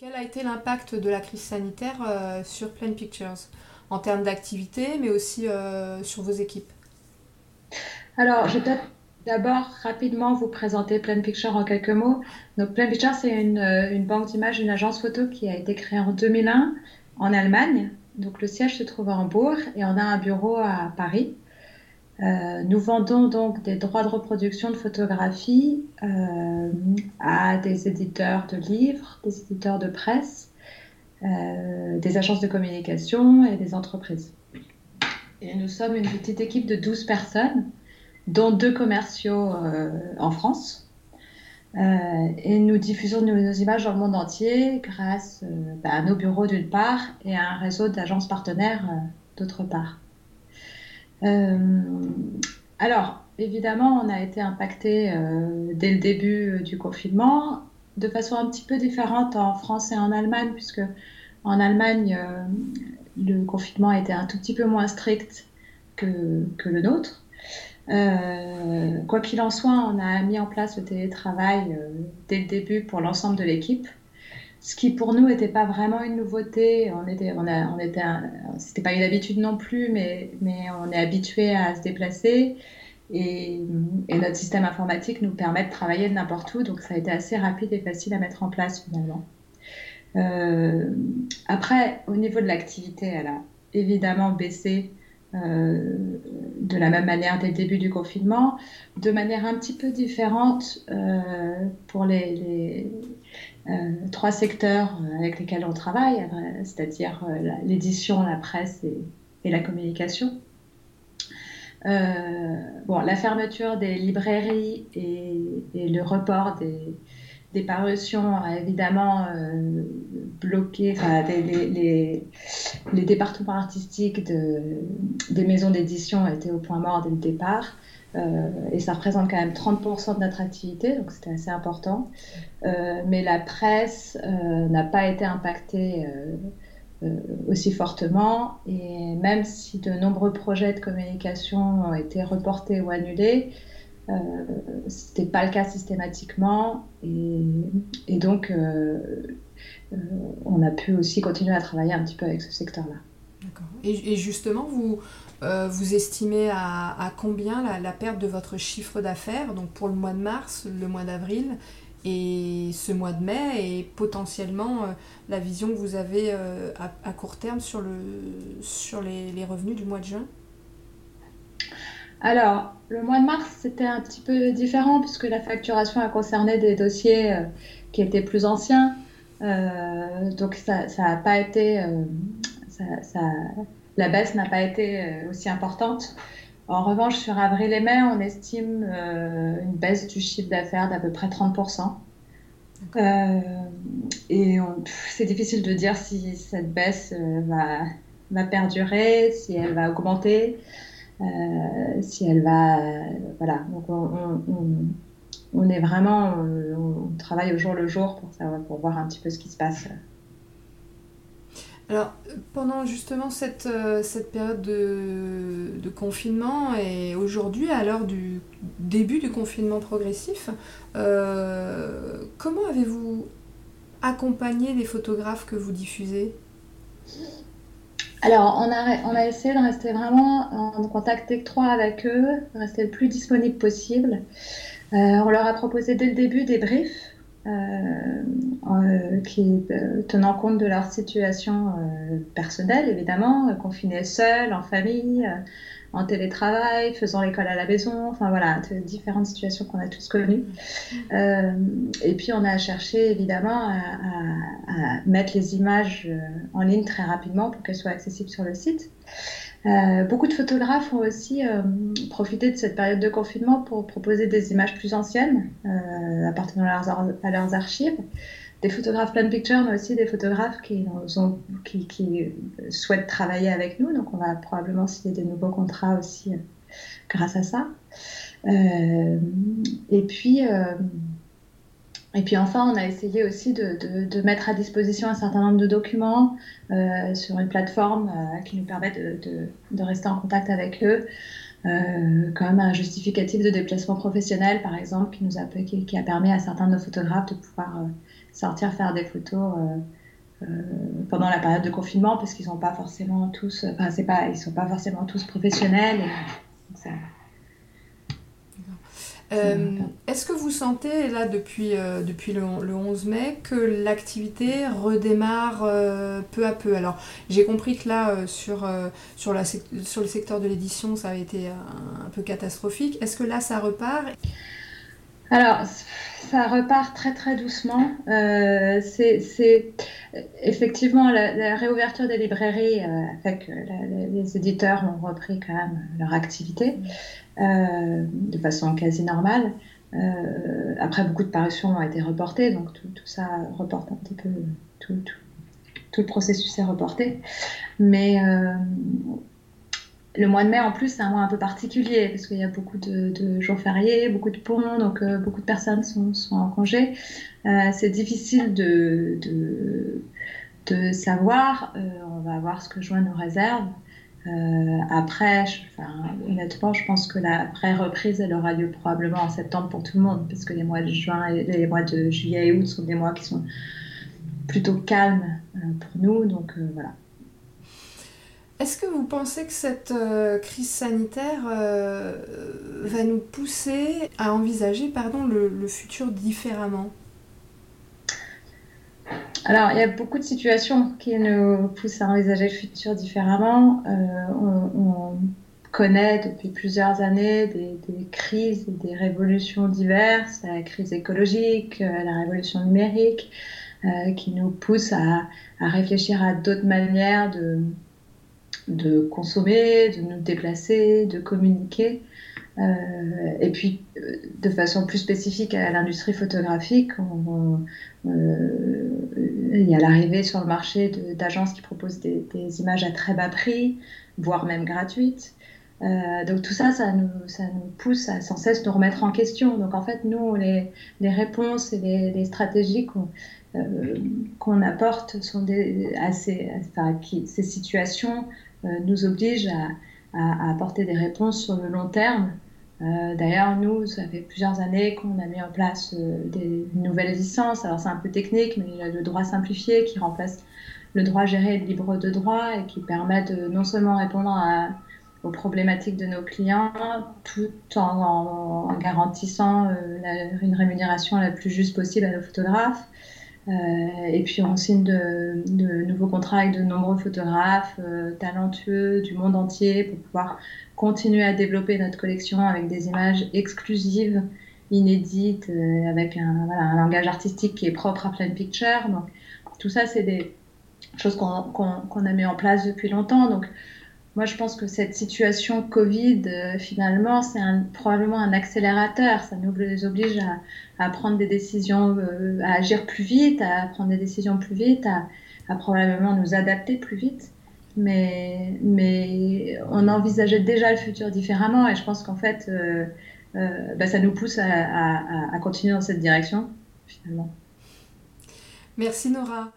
Quel a été l'impact de la crise sanitaire sur Plain Pictures? En termes d'activité, mais aussi sur vos équipes? Alors, je vais d'abord rapidement vous présenter Plain Pictures en quelques mots. Donc, Plain Pictures, c'est une, une banque d'images, une agence photo qui a été créée en 2001 en Allemagne. Donc, le siège se trouve à Hambourg et on a un bureau à Paris. Euh, nous vendons donc des droits de reproduction de photographie euh, à des éditeurs de livres, des éditeurs de presse, euh, des agences de communication et des entreprises. Et nous sommes une petite équipe de 12 personnes, dont deux commerciaux en France. et nous diffusons nos, images dans le monde entier grâce bah, à nos bureaux d'une part et à un réseau d'agences partenaires d'autre part. Euh, alors, évidemment, on a été impacté euh, dès le début euh, du confinement, de façon un petit peu différente en France et en Allemagne, puisque en Allemagne, le confinement a été un tout petit peu moins strict que, que le nôtre. quoi qu'il en soit, on a mis en place le télétravail dès le début pour l'ensemble de l'équipe ce qui pour nous n'était pas vraiment une nouveauté. On était, on a, on était, c'était pas une habitude non plus, mais, mais on est habitué à se déplacer et, et, notre système informatique nous permet de travailler de n'importe où, donc ça a été assez rapide et facile à mettre en place finalement. Euh, après, au niveau de l'activité, elle a évidemment baissé euh, de la même manière dès le début du confinement, de manière un petit peu différente euh, pour les, euh, trois secteurs avec lesquels on travaille, c'est-à-dire l'édition, la presse et, la communication. bon, la fermeture des librairies et le report des, des parutions a évidemment euh, bloqué, enfin, les, les, départements artistiques de, des maisons d'édition étaient au point mort dès le départ. Euh, et ça représente quand même 30% de notre activité, donc c'était assez important. Euh, mais la presse n'a pas été impactée aussi fortement, et même si de nombreux projets de communication ont été reportés ou annulés, euh, c'était pas le cas systématiquement et, donc euh, euh, on a pu aussi continuer à travailler un petit peu avec ce secteur-là. D'accord. Et, justement, vous, vous estimez à, combien la, perte de votre chiffre d'affaires, donc pour le mois de mars, le mois d'avril et ce mois de mai, et potentiellement la vision que vous avez à, court terme sur, le, sur les revenus du mois de juin? Alors, le mois de mars, c'était un petit peu différent puisque la facturation a concerné des dossiers euh, qui étaient plus anciens. Euh, donc, ça n'a pas été. Euh, la baisse n'a pas été aussi importante. En revanche, sur avril et mai, on estime une baisse du chiffre d'affaires d'à peu près 30%. et c'est difficile de dire si cette baisse va, va perdurer, si elle va augmenter. Euh, si elle va. voilà, donc on, est vraiment. On, travaille au jour le jour pour, savoir, pour voir un petit peu ce qui se passe. Alors, pendant justement cette, euh, cette période de, confinement et aujourd'hui, à l'heure du début du confinement progressif, euh, comment avez-vous accompagné les photographes que vous diffusez? Alors, on a, on a essayé de rester vraiment en contact étroit avec eux, rester le plus disponible possible. Euh, on leur a proposé dès le début des briefs euh, euh, qui tenant compte de leur situation personnelle, évidemment, confinés seuls, en famille, en télétravail, faisant l'école à la maison, enfin voilà, différentes situations qu'on a tous connues. Euh, et puis on a cherché évidemment à, mettre les images euh, en ligne très rapidement pour qu'elles soient accessibles sur le site. Euh, beaucoup de photographes ont aussi profité de cette période de confinement pour proposer des images plus anciennes appartenant à leurs, archives des photographes plan picture, mais aussi des photographes qui, qui, souhaitent travailler avec nous. Donc, on va probablement signer des nouveaux contrats aussi euh, grâce à ça. Euh, et puis. Euh, et puis enfin, on a essayé aussi de, mettre à disposition un certain nombre de documents sur une plateforme qui nous permet de, rester en contact avec eux. comme un justificatif de déplacement professionnel, par exemple, qui, nous a, permis à certains de nos photographes de pouvoir sortir faire des photos pendant la période de confinement parce qu'ils sont pas forcément tous, enfin c'est sont pas forcément tous professionnels. Euh, est-ce que vous sentez, là, depuis, euh, depuis le, 11 mai, que l'activité redémarre euh, peu à peu? Alors, j'ai compris que là, sur, sur, la, sur le secteur de l'édition, ça a été un, peu catastrophique. Est-ce que là, ça repart? Alors, ça repart très très doucement. c'est effectivement la, réouverture des librairies fait que les éditeurs ont repris quand même leur activité. Euh, de façon quasi normale. Euh, après, beaucoup de parutions ont été reportées, donc tout, ça reporte un petit peu, tout, le processus est reporté. Mais euh, le mois de mai, en plus, c'est un mois un peu particulier parce qu'il y a beaucoup de, jours fériés, beaucoup de ponts, donc beaucoup de personnes sont, en congé. c'est difficile de, de, savoir. on va voir ce que juin nous réserve. Euh, après, honnêtement, je pense que la vraie reprise, elle aura lieu probablement en septembre pour tout le monde, parce que les mois de juin et les mois de juillet et août sont des mois qui sont plutôt calmes euh, pour nous. Donc euh, voilà. Est-ce que vous pensez que cette crise sanitaire va nous pousser à envisager pardon, le futur différemment? Alors, il y a beaucoup de situations qui nous poussent à envisager le futur différemment. Euh, on, connaît depuis plusieurs années des, crises des révolutions diverses, la crise écologique, euh, la révolution numérique, euh, qui nous poussent à, réfléchir à d'autres manières de, de consommer, de nous déplacer, de communiquer. Euh, et puis, euh, de façon plus spécifique à l'industrie photographique, euh, il y a l'arrivée sur le marché d'agences qui proposent des, images à très bas prix, voire même gratuites. donc tout ça, ça nous, pousse à sans cesse nous remettre en question. Donc en fait, nous, les, réponses et les, stratégies qu'on apporte sont des, ces situations nous obligent à, apporter des réponses sur le long terme. Euh, d'ailleurs, nous, ça fait plusieurs années qu'on a mis en place euh, des nouvelles licences. Alors, c'est un peu technique, mais il y a le droit simplifié qui remplace le droit géré et libre de droit et qui permet de non seulement répondre aux problématiques de nos clients tout en, garantissant euh, une rémunération la plus juste possible à nos photographes, euh, et puis on signe de, nouveaux contrats avec de nombreux photographes euh, talentueux du monde entier pour pouvoir continuer à développer notre collection avec des images exclusives, inédites, euh, avec un, langage artistique qui est propre à Plain Picture. Donc tout ça, c'est des choses qu'on a mis en place depuis longtemps. Donc moi, je pense que cette situation Covid, euh, finalement, c'est probablement un accélérateur. Ça nous oblige à, prendre des décisions, euh, à agir plus vite, à prendre des décisions plus vite, à, probablement nous adapter plus vite. Mais, mais on envisageait déjà le futur différemment et je pense qu'en fait, euh, bah, ça nous pousse à, à continuer dans cette direction, finalement. Merci Nora.